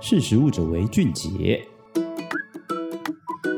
识时务者为俊杰。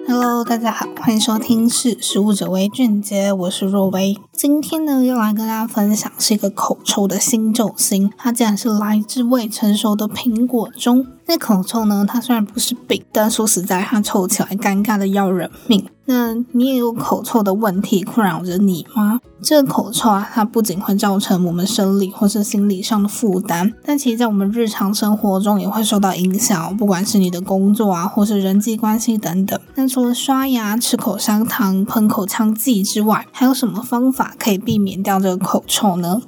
Hello，大家好，欢迎收听《识时务者为俊杰》，我是若薇。今天呢，又来跟大家分享是一个口臭的新救星，它竟然是来自未成熟的苹果中。那口臭呢，它虽然不是病，但说实在，它臭起来尴尬的要人命。那你也有口臭的问题困扰着你吗？这个口臭啊，它不仅会造成我们生理或是心理上的负担，但其实在我们日常生活中也会受到影响，不管是你的工作啊，或是人际关系等等。那除了刷牙、吃口香糖、喷口腔剂之外，还有什么方法可以避免掉这个口臭呢？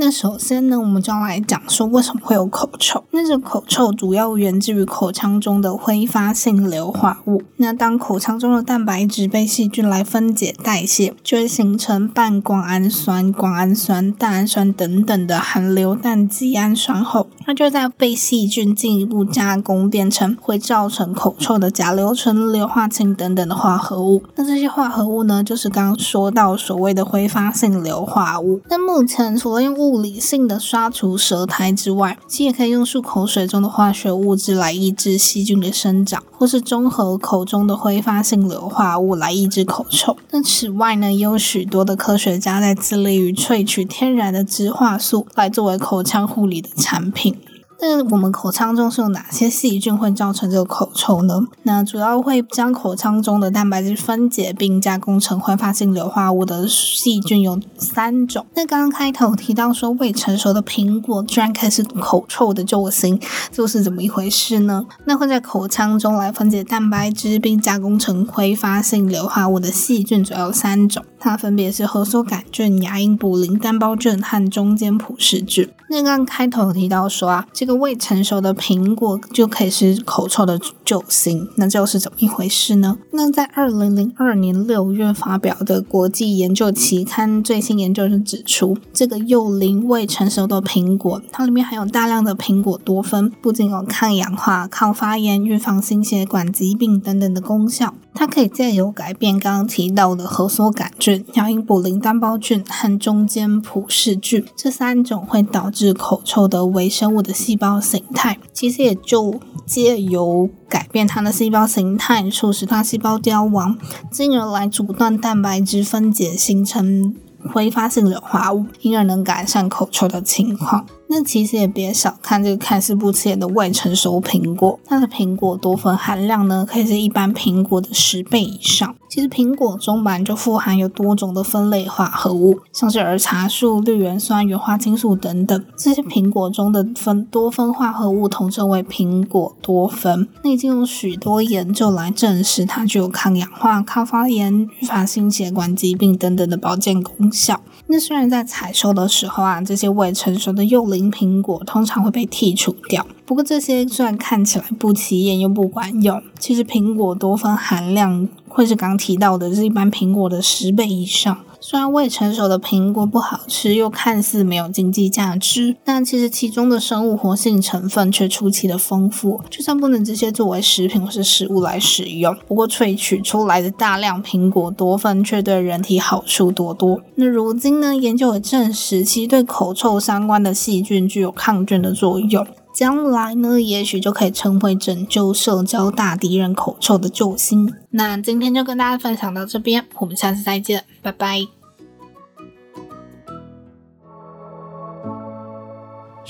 那首先呢，我们就要来讲说为什么会有口臭。那这口臭主要源自于口腔中的挥发性硫化物。那当口腔中的蛋白质被细菌来分解代谢，就会形成半胱氨酸、胱氨酸、蛋氨酸等等的含硫氮基氨酸后，它就在被细菌进一步加工，变成会造成口臭的甲硫醇、硫化氢等等的化合物。那这些化合物呢，就是刚刚说到所谓的挥发性硫化物。那目前除了用物物理性的刷除舌苔之外，其也可以用漱口水中的化学物质来抑制细菌的生长，或是中和口中的挥发性硫化物来抑制口臭。那此外呢，也有许多的科学家在致力于萃取天然的植化素来作为口腔护理的产品。那我们口腔中是有哪些细菌会造成这个口臭呢？那主要会将口腔中的蛋白质分解并加工成挥发性硫化物的细菌有三种。那刚刚开头提到说未成熟的苹果居然可以是口臭的救星，这是怎么一回事呢？那会在口腔中来分解蛋白质并加工成挥发性硫化物的细菌主要有三种，它分别是何索杆菌、牙龈卟啉单胞菌和中间普氏菌。那刚开头提到说啊，这个未成熟的苹果就可以是口臭的救星，那这又是怎么一回事呢？那在二零零二年六月发表的国际研究期刊最新研究就指出，这个幼龄未成熟的苹果，它里面含有大量的苹果多酚，不仅有抗氧化、抗发炎、预防心血管疾病等等的功效。它可以借由改变刚刚提到的何索杆菌、亚因卟啉单胞菌和中间普氏菌这三种会导致口臭的微生物的细胞形态，其实也就借由改变它的细胞形态，促使它细胞凋亡，进而来阻断蛋白质分解，形成挥发性硫化物，因而能改善口臭的情况。那其实也别小看这个看似不起眼的未成熟苹果，它的苹果多酚含量呢，可以是一般苹果的十倍以上。其实苹果中本来就富含有多种的酚类化合物，像是儿茶素、绿原酸、原花青素等等。这些苹果中的酚多酚化合物统称为苹果多酚。那已经有许多研究来证实它具有抗氧化、抗发炎、预防心血管疾病等等的保健功效。那虽然在采收的时候啊，这些未成熟的幼龄苹果通常会被剔除掉。不过这些虽然看起来不起眼又不管用，其实苹果多酚含量会是刚提到的，是一般苹果的十倍以上。虽然未成熟的苹果不好吃，又看似没有经济价值，但其实其中的生物活性成分却出奇的丰富。就算不能直接作为食品或是食物来使用，不过萃取出来的大量苹果多酚却对人体好处多多。那如今呢，研究也证实，其对口臭相关的细菌具有抗菌的作用。将来呢，也许就可以成为拯救社交大敌人口臭的救星。那今天就跟大家分享到这边，我们下次再见，拜拜。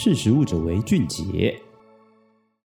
识时务者为俊杰。